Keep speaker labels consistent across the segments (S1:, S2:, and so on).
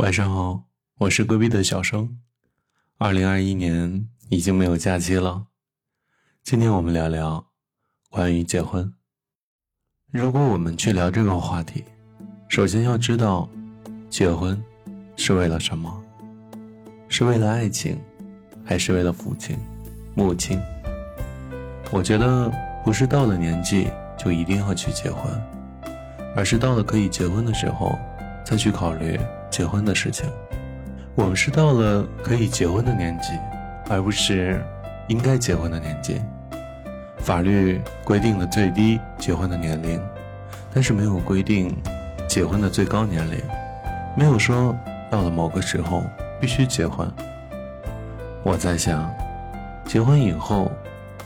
S1: 晚上好，我是隔壁的小生。二零二一年已经没有假期了，今天我们聊聊关于结婚。如果我们去聊这个话题，首先要知道，结婚是为了什么？是为了爱情，还是为了父亲、母亲？我觉得不是到了年纪就一定要去结婚，而是到了可以结婚的时候再去考虑。结婚的事情，我们是到了可以结婚的年纪，而不是应该结婚的年纪。法律规定了最低结婚的年龄，但是没有规定结婚的最高年龄，没有说到了某个时候必须结婚。我在想，结婚以后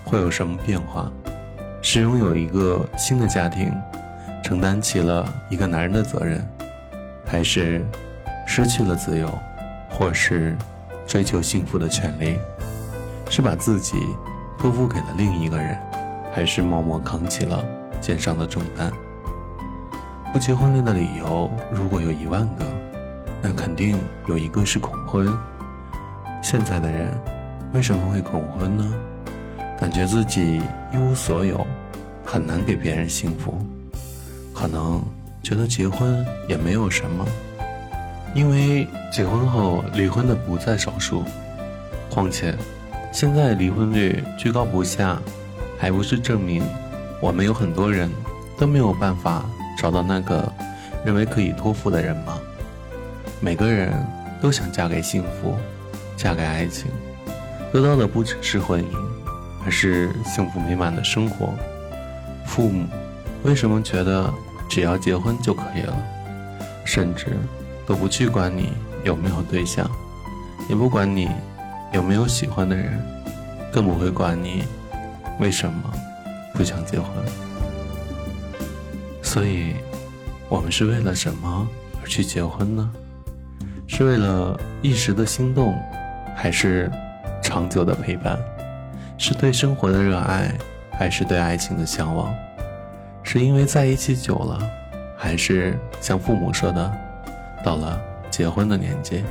S1: 会有什么变化？是拥有一个新的家庭，承担起了一个男人的责任，还是？失去了自由，或是追求幸福的权利，是把自己托付给了另一个人，还是默默扛起了肩上的重担？不结婚的理由如果有一万个，那肯定有一个是恐婚。现在的人为什么会恐婚呢？感觉自己一无所有，很难给别人幸福，可能觉得结婚也没有什么。因为结婚后离婚的不在少数，况且现在离婚率居高不下，还不是证明我们有很多人都没有办法找到那个认为可以托付的人吗？每个人都想嫁给幸福，嫁给爱情，得到的不只是婚姻，而是幸福美满的生活。父母为什么觉得只要结婚就可以了，甚至？都不去管你有没有对象，也不管你有没有喜欢的人，更不会管你为什么不想结婚。所以，我们是为了什么而去结婚呢？是为了一时的心动，还是长久的陪伴？是对生活的热爱，还是对爱情的向往？是因为在一起久了，还是像父母说的？到了结婚的年纪，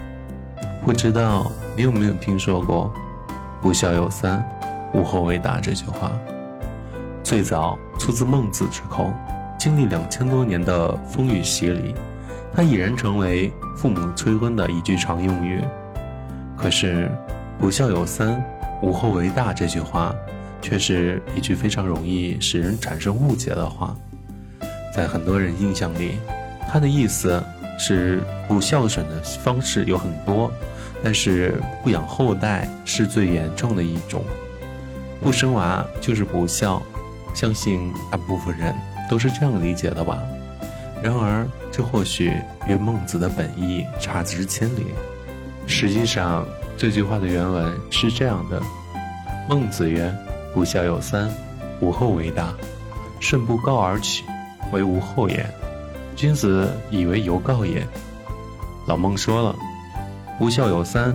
S1: 不知道你有没有听说过“不孝有三，无后为大”这句话？最早出自孟子之口，经历两千多年的风雨洗礼，它已然成为父母催婚的一句常用语。可是“不孝有三，无后为大”这句话，却是一句非常容易使人产生误解的话。在很多人印象里，它的意思。是不孝顺的方式有很多，但是不养后代是最严重的一种。不生娃就是不孝，相信大部分人都是这样理解的吧。然而，这或许与孟子的本意差之千里。实际上，这句话的原文是这样的：孟子曰：“不孝有三，无后为大。顺不告而取，为无后也。”君子以为犹告也。老孟说了，不孝有三，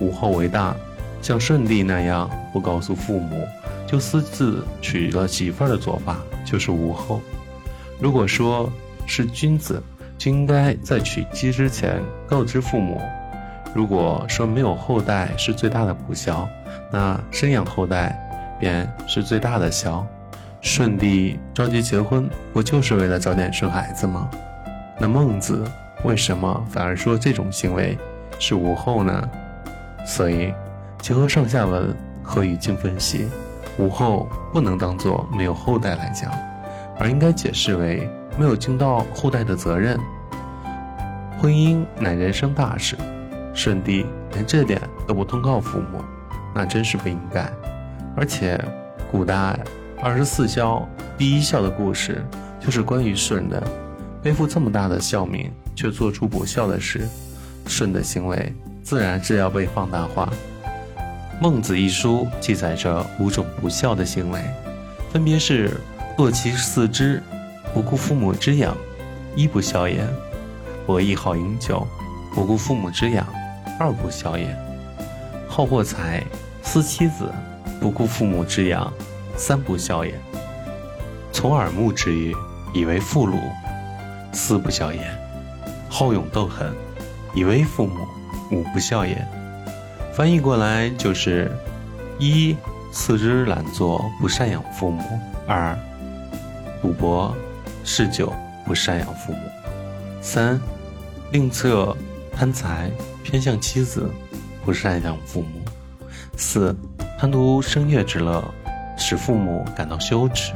S1: 无后为大。像舜帝那样不告诉父母就私自娶了媳妇儿的做法，就是无后。如果说是君子，就应该在娶妻之前告知父母。如果说没有后代是最大的不孝，那生养后代便是最大的孝。舜帝着急结婚，不就是为了早点生孩子吗？那孟子为什么反而说这种行为是无后呢？所以结合上下文和语境分析，无后不能当做没有后代来讲，而应该解释为没有尽到后代的责任。婚姻乃人生大事，舜帝连这点都不通告父母，那真是不应该。而且古代。二十四孝第一孝的故事，就是关于舜的，背负这么大的孝名，却做出不孝的事，舜的行为自然是要被放大化。《孟子》一书记载着五种不孝的行为，分别是：堕其四肢，不顾父母之养，一不孝也；博弈好饮酒，不顾父母之养，二不孝也；好货财，思妻子，不顾父母之养。三不孝也。从耳目之欲，以为妇禄，四不孝也。好勇斗狠，以为父母，五不孝也。翻译过来就是：一、四肢懒惰，不赡养父母；二、赌博、嗜酒，不赡养父母；三、吝啬、贪财，偏向妻子，不赡养父母；四、贪图声乐之乐，使父母感到羞耻；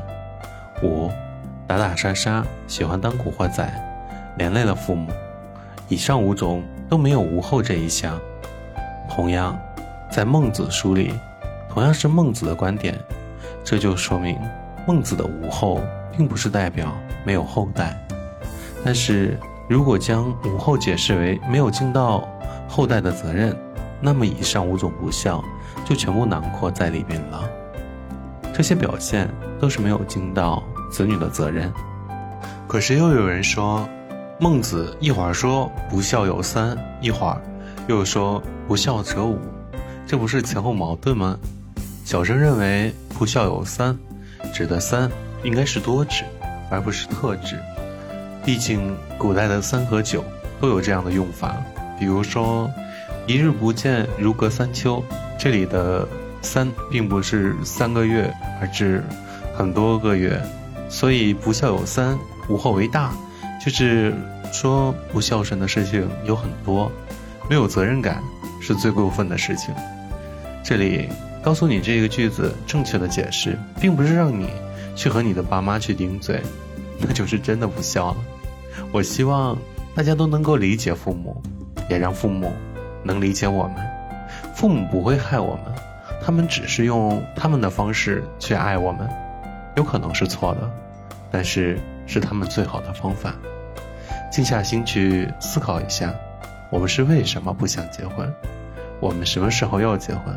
S1: 五、打打杀杀，喜欢当古惑仔，连累了父母。以上五种都没有无后这一项。同样，在孟子书里，同样是孟子的观点，这就说明孟子的无后并不是代表没有后代。但是如果将无后解释为没有尽到后代的责任，那么以上五种不孝就全部囊括在里边了。这些表现都是没有尽到子女的责任。可是又有人说。孟子一会儿说不孝有三，一会儿又说不孝者五，这不是前后矛盾吗？小生认为不孝有三，指的三应该是多指，而不是特指。毕竟古代的三和九都有这样的用法，比如说一日不见如隔三秋，这里的三并不是三个月，而是很多个月，所以不孝有三，无后为大。就是说，不孝顺的事情有很多，没有责任感是最过分的事情。这里告诉你这个句子正确的解释，并不是让你去和你的爸妈去顶嘴，那就是真的不孝了。我希望大家都能够理解父母，也让父母能理解我们。父母不会害我们，他们只是用他们的方式去爱我们，有可能是错的，但是是他们最好的方法。静下心去思考一下，我们是为什么不想结婚？我们什么时候要结婚？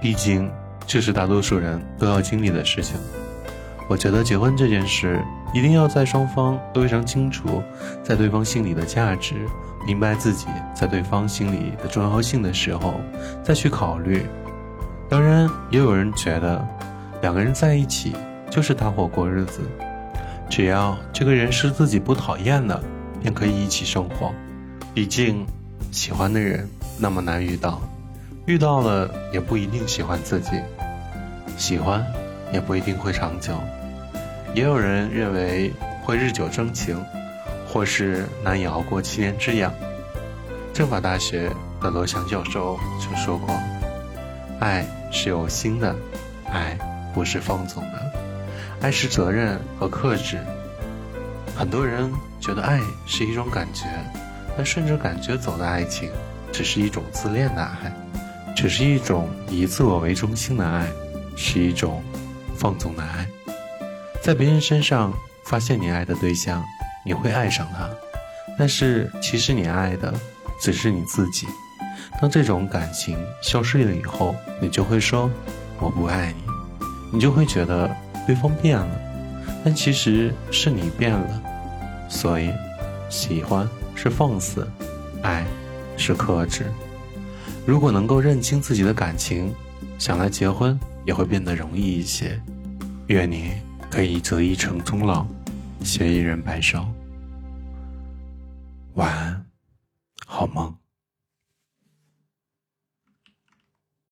S1: 毕竟这是大多数人都要经历的事情。我觉得结婚这件事，一定要在双方都非常清楚，在对方心里的价值，明白自己在对方心里的重要性的时候，再去考虑。当然，也有人觉得，两个人在一起就是搭伙过日子，只要这个人是自己不讨厌的。便可以一起生活，毕竟喜欢的人那么难遇到，遇到了也不一定喜欢自己，喜欢也不一定会长久。也有人认为会日久生情，或是难以熬过七年之痒。政法大学的罗翔教授就说过：“爱是有心的，爱不是放纵的，爱是责任和克制。”很多人觉得爱是一种感觉，但顺着感觉走的爱情，只是一种自恋的爱，只是一种以自我为中心的爱，是一种放纵的爱。在别人身上发现你爱的对象，你会爱上他，但是其实你爱的只是你自己。当这种感情消失了以后，你就会说我不爱你，你就会觉得对方变了，但其实是你变了。所以，喜欢是放肆，爱是克制。如果能够认清自己的感情，想来结婚也会变得容易一些。愿你可以择一城终老，携一人白首。晚安，好梦。